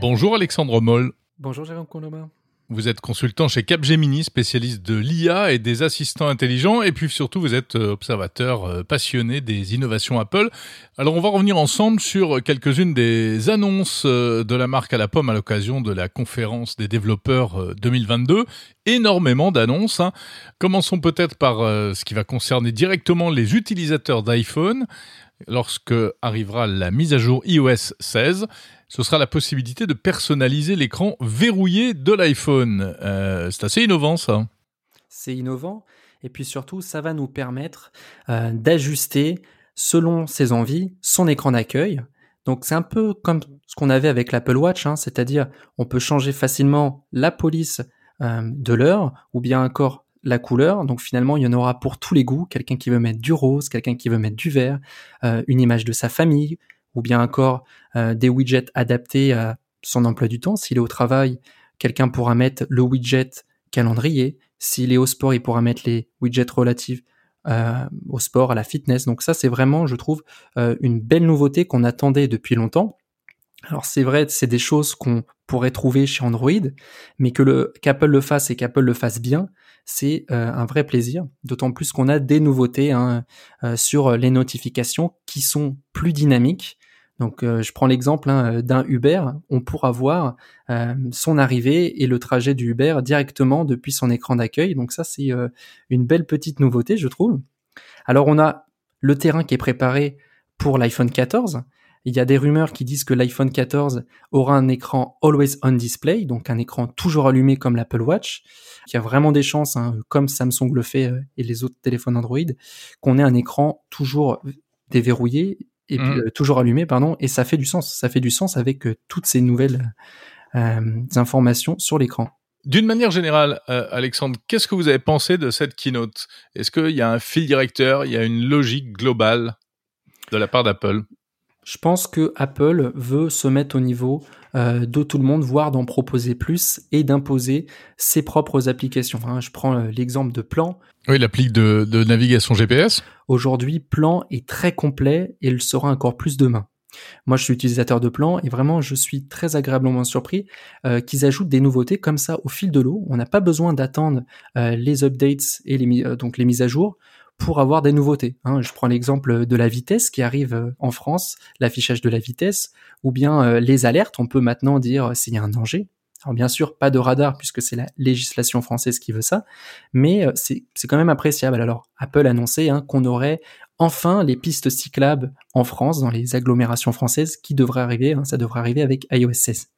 Bonjour Alexandre Moll. Bonjour Jérôme Coloma. Vous êtes consultant chez Capgemini, spécialiste de l'IA et des assistants intelligents, et puis surtout vous êtes euh, observateur euh, passionné des innovations Apple. Alors on va revenir ensemble sur quelques-unes des annonces euh, de la marque à la pomme à l'occasion de la conférence des développeurs 2022. Énormément d'annonces. Hein. Commençons peut-être par ce qui va concerner directement les utilisateurs d'iPhone. Lorsque arrivera la mise à jour iOS 16, ce sera la possibilité de personnaliser l'écran verrouillé de l'iPhone. Euh, c'est assez innovant ça. C'est innovant et puis surtout ça va nous permettre euh, d'ajuster selon ses envies son écran d'accueil. Donc c'est un peu comme ce qu'on avait avec l'Apple Watch, hein, c'est-à-dire on peut changer facilement la police euh, de l'heure ou bien encore la couleur. Donc finalement, il y en aura pour tous les goûts. Quelqu'un qui veut mettre du rose, quelqu'un qui veut mettre du vert, une image de sa famille, ou bien encore euh, des widgets adaptés à son emploi du temps. S'il est au travail, quelqu'un pourra mettre le widget calendrier. S'il est au sport, il pourra mettre les widgets relatifs euh, au sport, à la fitness. Donc ça, c'est vraiment, je trouve, euh, une belle nouveauté qu'on attendait depuis longtemps. Alors c'est vrai, c'est des choses qu'on pourrait trouver chez Android, mais que le qu'Apple le fasse et qu'Apple le fasse bien, c'est un vrai plaisir. D'autant plus qu'on a des nouveautés hein, sur les notifications qui sont plus dynamiques, donc, euh, je prends l'exemple hein, d'un Uber. On pourra voir euh, son arrivée et le trajet du Uber directement depuis son écran d'accueil. Donc ça, c'est euh, une belle petite nouveauté, je trouve. Alors, on a le terrain qui est préparé pour l'iPhone 14. Il y a des rumeurs qui disent que l'iPhone 14 aura un écran always on display, donc un écran toujours allumé comme l'Apple Watch. Il y a vraiment des chances, hein, comme Samsung le fait et les autres téléphones Android, qu'on ait un écran toujours déverrouillé et puis, mmh. euh, toujours allumé, pardon, et ça fait du sens. Ça fait du sens avec euh, toutes ces nouvelles euh, informations sur l'écran. D'une manière générale, Alexandre, qu'est-ce que vous avez pensé de cette keynote? Est-ce qu'il y a un fil directeur, il y a une logique globale de la part d'Apple? Je pense que Apple veut se mettre au niveau euh, de tout le monde, voire d'en proposer plus et d'imposer ses propres applications. Hein, je prends euh, l'exemple de Plan. Oui, l'appli de, de navigation GPS. Aujourd'hui, Plan est très complet et il sera encore plus demain. Moi, je suis utilisateur de Plan et vraiment, je suis très agréablement surpris euh, qu'ils ajoutent des nouveautés comme ça au fil de l'eau. On n'a pas besoin d'attendre euh, les updates et les, euh, donc les mises à jour pour avoir des nouveautés. Hein. Je prends l'exemple de la vitesse qui arrive euh, en France, l'affichage de la vitesse, ou bien euh, les alertes. On peut maintenant dire euh, s'il y a un danger. Alors bien sûr, pas de radar puisque c'est la législation française qui veut ça, mais c'est quand même appréciable. Alors Apple annonçait hein, qu'on aurait enfin les pistes cyclables en France, dans les agglomérations françaises, qui devraient arriver. Hein. ça devrait arriver avec iOS 16.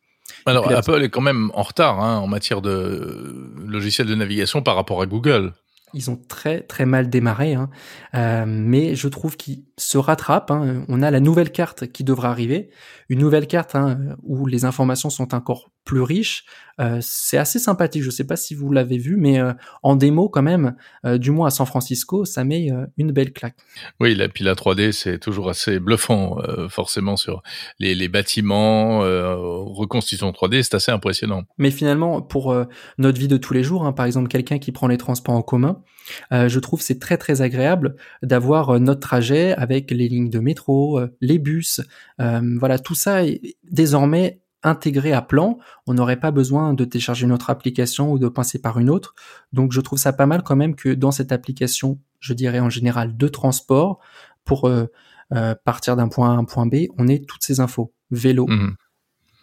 Alors Apple est quand même en retard hein, en matière de logiciel de navigation par rapport à Google ils ont très très mal démarré, hein. euh, mais je trouve qu'ils se rattrapent. Hein. On a la nouvelle carte qui devra arriver, une nouvelle carte hein, où les informations sont encore plus riches. Euh, c'est assez sympathique. Je ne sais pas si vous l'avez vu, mais euh, en démo quand même, euh, du moins à San Francisco, ça met une belle claque. Oui, la, puis la 3D, c'est toujours assez bluffant, forcément sur les, les bâtiments, reconstitution 3D, c'est assez impressionnant. Mais finalement, pour notre vie de tous les jours, hein, par exemple quelqu'un qui prend les transports en commun, je trouve c'est très très agréable d'avoir notre trajet avec les lignes de métro, les bus, voilà tout ça est désormais intégré à plan, on n'aurait pas besoin de télécharger une autre application ou de passer par une autre. Donc je trouve ça pas mal quand même que dans cette application, je dirais en général de transport, pour euh, euh, partir d'un point A à un point B, on ait toutes ces infos. Vélo, mhm.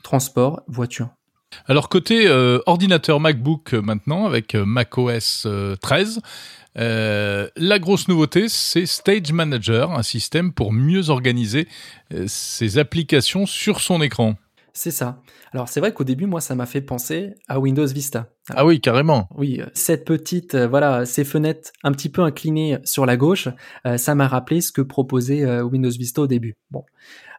transport, voiture. Alors côté euh, ordinateur MacBook maintenant avec macOS 13, la grosse nouveauté, c'est Stage Manager, un système pour mieux organiser ses applications sur son écran. C'est ça. Alors c'est vrai qu'au début, moi, ça m'a fait penser à Windows Vista. Ah oui, carrément. Oui, euh, cette petite, euh, voilà, ces fenêtres un petit peu inclinées sur la gauche, euh, ça m'a rappelé ce que proposait Windows Vista au début. Bon,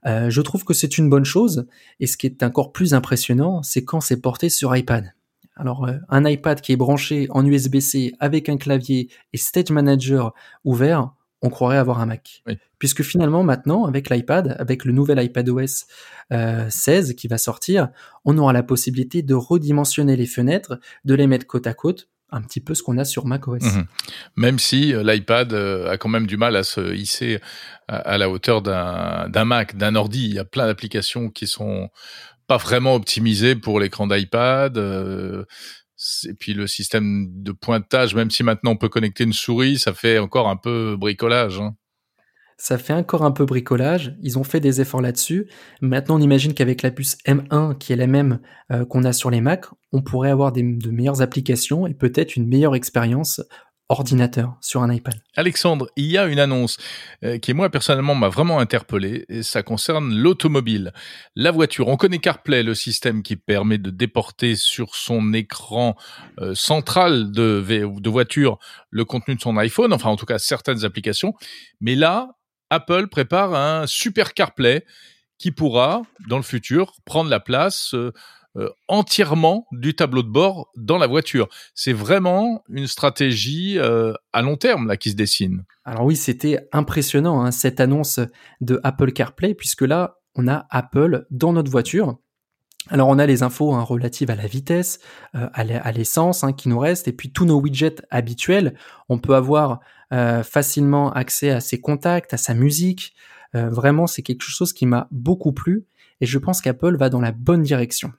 je trouve que c'est une bonne chose. Et ce qui est encore plus impressionnant, c'est quand c'est porté sur iPad. Alors, un iPad qui est branché en USB-C avec un clavier et Stage Manager ouvert, on croirait avoir un Mac. Puisque finalement, maintenant, avec l'iPad, avec le nouvel iPadOS euh, 16 qui va sortir, on aura la possibilité de redimensionner les fenêtres, de les mettre côte à côte. un petit peu ce qu'on a sur macOS. Mhm. Même si euh, l'iPad euh, a quand même du mal à se hisser à, la hauteur d'un Mac, d'un ordi. Il y a plein d'applications qui sont pas vraiment optimisées pour l'écran d'iPad. Euh, et puis le système de pointage, même si maintenant on peut connecter une souris, ça fait encore un peu bricolage. Hein. Ça fait encore un peu bricolage. Ils ont fait des efforts là-dessus. Maintenant, on imagine qu'avec la puce M1, qui est la même euh, qu'on a sur les Mac, on pourrait avoir de meilleures applications et peut-être une meilleure expérience ordinateur sur un iPad. Alexandre, il y a une annonce euh, qui moi personnellement m'a vraiment interpellé et ça concerne l'automobile. La voiture, on connaît CarPlay, le système qui permet de déporter sur son écran euh, central de, voiture le contenu de son iPhone, enfin en tout cas certaines applications. Mais là, Apple prépare un super CarPlay qui pourra, dans le futur, prendre la place euh, euh, entièrement du tableau de bord dans la voiture. C'est vraiment une stratégie euh, à long terme là qui se dessine. Alors oui, c'était impressionnant hein, cette annonce de Apple CarPlay puisque là, on a Apple dans notre voiture. Alors on a les infos hein, relatives à la vitesse, à l'essence hein, qui nous reste, et puis tous nos widgets habituels. On peut avoir euh, facilement accès à ses contacts, à sa musique. Euh, vraiment, c'est quelque chose qui m'a beaucoup plu et je pense qu'Apple va dans la bonne direction.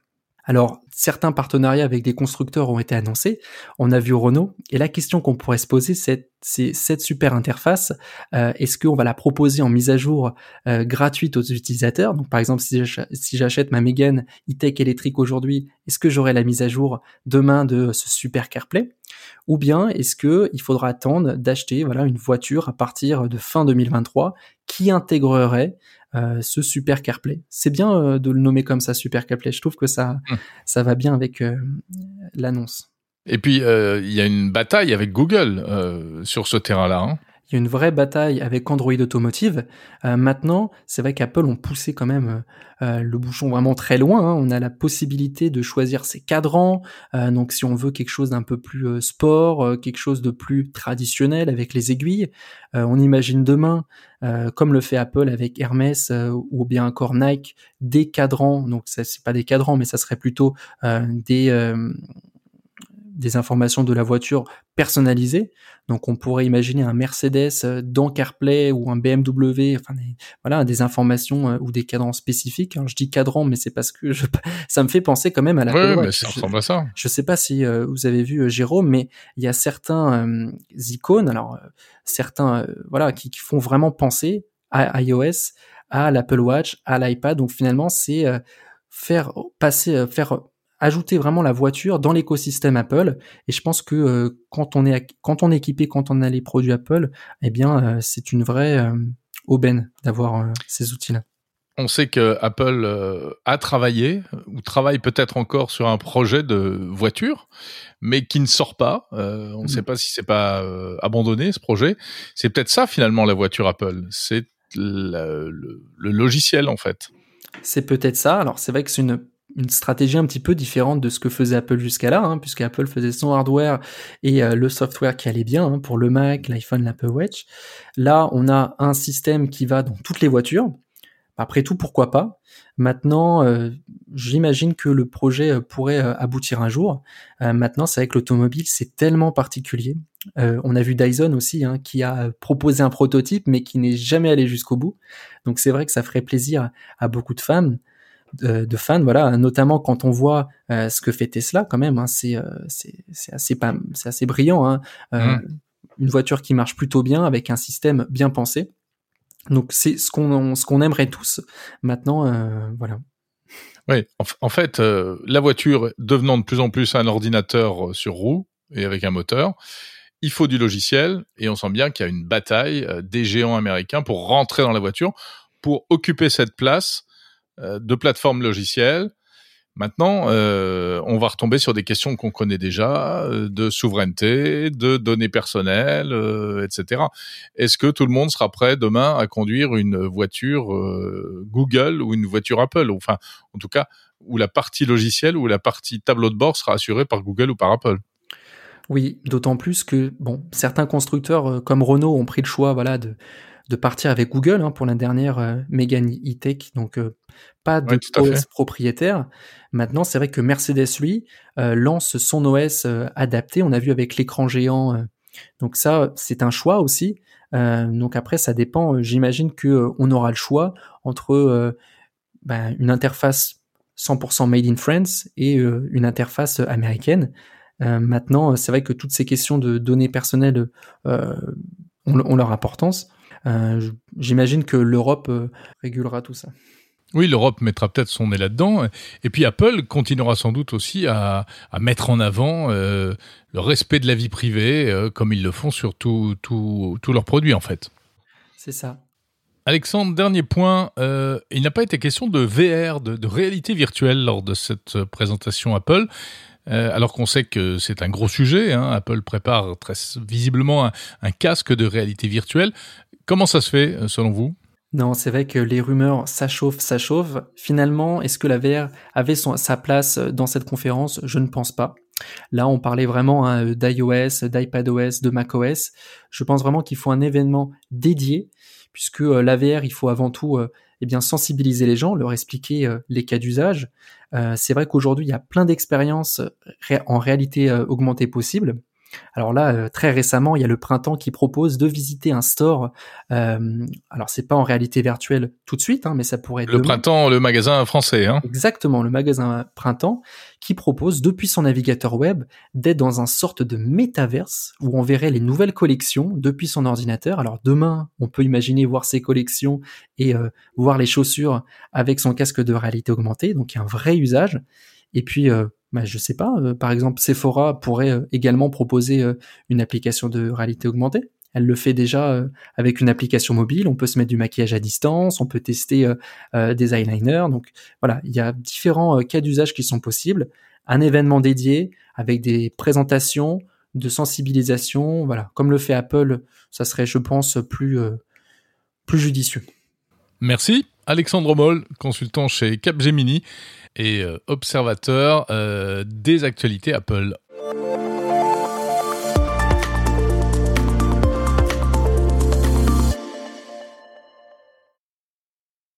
Alors, certains partenariats avec des constructeurs ont été annoncés. On a vu Renault. Et la question qu'on pourrait se poser, c'est, cette super interface, euh, est-ce qu'on va la proposer en mise à jour euh, gratuite aux utilisateurs? Donc, par exemple, si j'achète ma Mégane e-tech électrique aujourd'hui, est-ce que j'aurai la mise à jour demain de ce super CarPlay? Ou bien est-ce que il faudra attendre d'acheter voilà une voiture à partir de fin 2023 qui intégrerait euh, ce Super CarPlay. C'est bien euh, de le nommer comme ça, Super CarPlay. Je trouve que ça, hum. ça va bien avec euh, l'annonce. Et puis, il y a une bataille avec Google sur ce terrain-là. Hein il y a une vraie bataille avec Android Automotive. Euh, maintenant, c'est vrai qu'Apple ont poussé quand même euh, euh, le bouchon vraiment très loin. Hein. On a la possibilité de choisir ses cadrans. donc, si on veut quelque chose d'un peu plus sport, quelque chose de plus traditionnel avec les aiguilles, on imagine demain, comme le fait Apple avec Hermès ou bien encore Nike, des cadrans. Donc, c'est pas des cadrans, mais ça serait plutôt des des informations de la voiture personnalisées. Donc on pourrait imaginer un Mercedes euh, dans CarPlay ou un BMW, enfin des, voilà, des informations euh, ou des cadrans spécifiques. je dis cadran, mais c'est parce que je, ça me fait penser quand même à la. Oui, mais ça ressemble à ça. Je sais pas si euh, vous avez vu Jérôme, mais il y a certains icônes, alors certains, voilà, qui, qui, font vraiment penser à iOS, à l'Apple Watch, à l'iPad. Donc finalement, c'est faire passer, faire ajouter vraiment la voiture dans l'écosystème Apple. Et je pense que euh, quand on est quand on est équipé, quand on a les produits Apple, eh bien euh, c'est une vraie euh, aubaine d'avoir ces outils-là. On sait que Apple a travaillé ou travaille peut-être encore sur un projet de voiture, mais qui ne sort pas. on ne mm. sait pas si c'est pas abandonné ce projet. C'est peut-être ça finalement la voiture Apple. C'est le, le, logiciel en fait. C'est peut-être ça. Alors c'est vrai que c'est une une stratégie un petit peu différente de ce que faisait Apple jusqu'à là, hein, puisque Apple faisait son hardware et euh, le software qui allait bien hein, pour le Mac, l'iPhone, l'Apple Watch. Là, on a un système qui va dans toutes les voitures. Après tout, pourquoi pas? Maintenant, euh, j'imagine que le projet euh, pourrait aboutir un jour. maintenant, c'est que l'automobile, c'est tellement particulier. on a vu Dyson aussi, hein, qui a proposé un prototype, mais qui n'est jamais allé jusqu'au bout. Donc c'est vrai que ça ferait plaisir à beaucoup de femmes de, fans, voilà, notamment quand on voit euh, ce que fait Tesla, quand même, hein, c'est euh, c'est assez pas, c'est assez brillant, hein, euh, mm. une voiture qui marche plutôt bien avec un système bien pensé. Donc c'est ce qu'on ce qu'on aimerait tous. Maintenant, voilà. Oui, en, fait, la voiture devenant de plus en plus un ordinateur sur roue et avec un moteur, il faut du logiciel et on sent bien qu'il y a une bataille des géants américains pour rentrer dans la voiture, pour occuper cette place de plateformes logicielles. Maintenant, euh, on va retomber sur des questions qu'on connaît déjà, euh, de souveraineté, de données personnelles, etc. Est-ce que tout le monde sera prêt demain à conduire une voiture Google ou une voiture Apple? Enfin, en tout cas, où la partie logicielle ou la partie tableau de bord sera assurée par Google ou par Apple? Oui, d'autant plus que bon, certains constructeurs comme Renault ont pris le choix, voilà, de de partir avec Google hein, pour la dernière euh, Megan E-Tech, donc euh, pas de OS propriétaire. Maintenant, c'est vrai que Mercedes, lui, euh, lance son OS adapté. On a vu avec l'écran géant. donc ça, c'est un choix aussi. donc après, ça dépend. J'imagine que on aura le choix entre ben, une interface 100% made in France et une interface américaine. maintenant, c'est vrai que toutes ces questions de données personnelles ont leur importance. Euh, j'imagine que l'Europe euh, régulera tout ça. Oui, l'Europe mettra peut-être son nez là-dedans. Et puis Apple continuera sans doute aussi à, mettre en avant euh, le respect de la vie privée, comme ils le font sur tous leurs produits en fait. C'est ça. Alexandre, dernier point, il n'a pas été question de VR, de, réalité virtuelle lors de cette présentation Apple. Alors qu'on sait que c'est un gros sujet, hein. Apple prépare très visiblement un, casque de réalité virtuelle. Comment ça se fait, euh, selon vous? Non, c'est vrai que les rumeurs s'achauffent, s'achauffent. Finalement, est-ce que la VR avait sa place euh, dans cette conférence? Je ne pense pas. Là, on parlait vraiment hein, d'iOS, d'iPadOS, de macOS. Je pense vraiment qu'il faut un événement dédié, puisque euh, la VR, il faut avant tout eh bien sensibiliser les gens, leur expliquer les cas d'usage. c'est vrai qu'aujourd'hui, il y a plein d'expériences en réalité augmentée possibles. Alors là, euh, très récemment, il y a le printemps qui propose de visiter un store. Euh, alors c'est pas en réalité virtuelle tout de suite, hein, mais ça pourrait être le printemps, le magasin français. Hein. Exactement, le magasin printemps qui propose depuis son navigateur web d'être dans un sorte de métaverse où on verrait les nouvelles collections depuis son ordinateur. Alors demain, on peut imaginer voir ces collections et euh, voir les chaussures avec son casque de réalité augmentée, donc il y a un vrai usage. Et puis euh, bah, je sais pas, euh, par exemple Sephora pourrait euh, également proposer euh, une application de réalité augmentée. Elle le fait déjà avec une application mobile. On peut se mettre du maquillage à distance, on peut tester des eyeliners. Donc voilà, il y a différents cas d'usage qui sont possibles. Un événement dédié avec des présentations de sensibilisation, comme le fait Apple, ça serait, je pense, plus plus judicieux. Merci, Alexandre Moll, consultant chez Capgemini et euh, observateur euh, des actualités Apple.